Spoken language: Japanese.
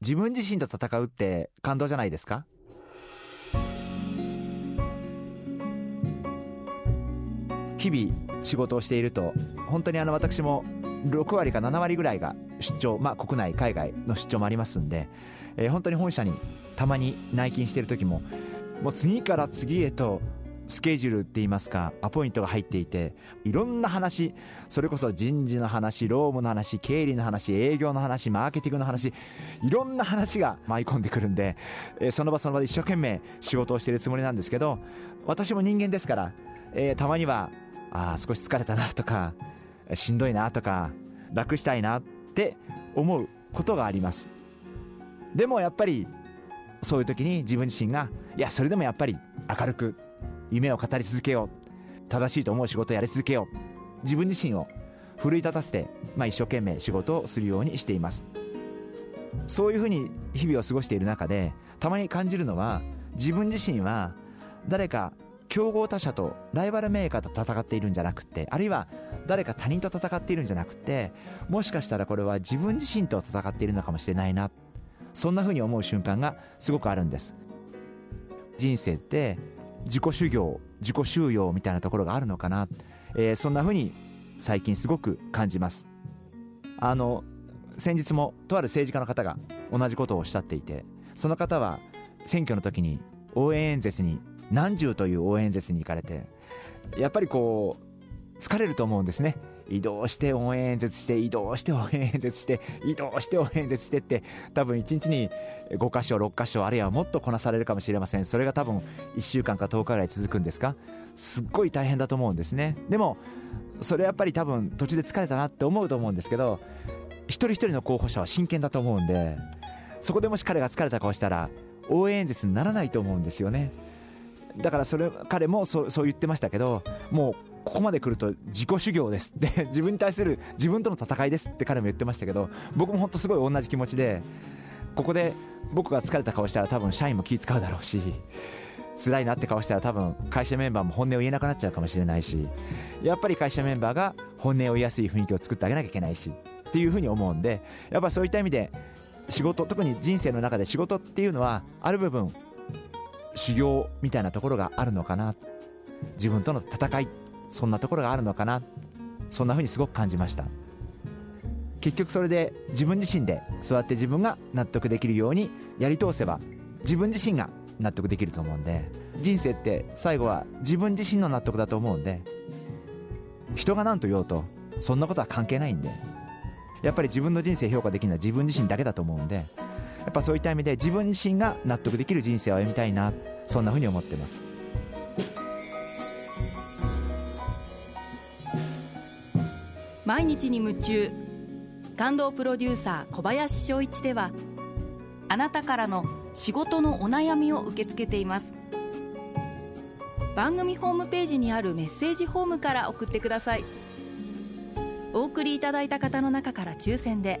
自分自身と戦うって感動じゃないですか？日々仕事をしていると本当にあの私も6割か7割ぐらいが出張まあ国内海外の出張もありますんで、えー、本当に本社にたまに内勤している時ももう次から次へとスケジュールって言いますかアポイントが入っていていろんな話それこそ人事の話労務の話経理の話営業の話マーケティングの話いろんな話が舞い込んでくるんで、え、その場その場で一生懸命仕事をしているつもりなんですけど私も人間ですから、えー、たまにはあ少し疲れたなとかしんどいなとか楽したいなって思うことがあります。でもやっぱりそういう時に自分自身がいやそれでもやっぱり明るく夢を語り続けよう。正しいと思う仕事をやり続けよう。自分自身を奮い立たせて、まあ、一生懸命仕事をするようにしています。そういうふうに日々を過ごしている中でたまに感じるのは自分自身は誰か競合他社とライバルメーカーと戦っているんじゃなくてあるいは誰か他人と戦っているんじゃなくてもしかしたらこれは自分自身と戦っているのかもしれないな。そんな風に思う瞬間がすごくあるんです。人生って自己修行自己修養みたいなところがあるのかな、えー、そんな風に最近すごく感じます。あの先日もとある政治家の方が同じことをおっしゃっていてその方は選挙の時に応援演説に何十という応援演説に行かれてやっぱりこう疲れると思うんですね。移動して応援演説して移動して応援演説して移動して応援演説してって多分1日に5箇所6箇所あるいはもっとこなされるかもしれません。それが多分1週間か10日ぐらい続くんですか？すっごい大変だと思うんですね。でもそれやっぱり多分途中で疲れたなって思うと思うんですけど一人一人の候補者は真剣だと思うんでそこでもし彼が疲れた顔したら応援演説にならないと思うんですよね。だからそれ彼もそうそう言ってましたけどもうここまで来ると自己修行です。で自分に対する自分との戦いですって彼も言ってましたけど僕も本当すごい同じ気持ちでここで僕が疲れた顔したら多分社員も気使うだろうし辛いなって顔したら多分会社メンバーも本音を言えなくなっちゃうかもしれないしやっぱり会社メンバーが本音を言いやすい雰囲気を作ってあげなきゃいけないしっていうふうに思うんでやっぱそういった意味で仕事特に人生の中で仕事っていうのはある部分修行みたいなところがあるのかな。自分との戦いそんなところがあるのかな。そんな風にすごく感じました。結局それで自分自身でそうやって自分が納得できるようにやり通せば自分自身が納得できると思うんで人生って最後は自分自身の納得だと思うんで人が何と言おうとそんなことは関係ないんでやっぱり自分の人生評価できるのは自分自身だけだと思うんでやっぱそういった意味で自分自身が納得できる人生を歩みたいなそんなふうに思ってます。毎日に夢中感動プロデューサー小林翔一ではあなたからの仕事のお悩みを受け付けています。番組ホームページにあるメッセージフォームから送ってください。お送りいただいた方の中から抽選で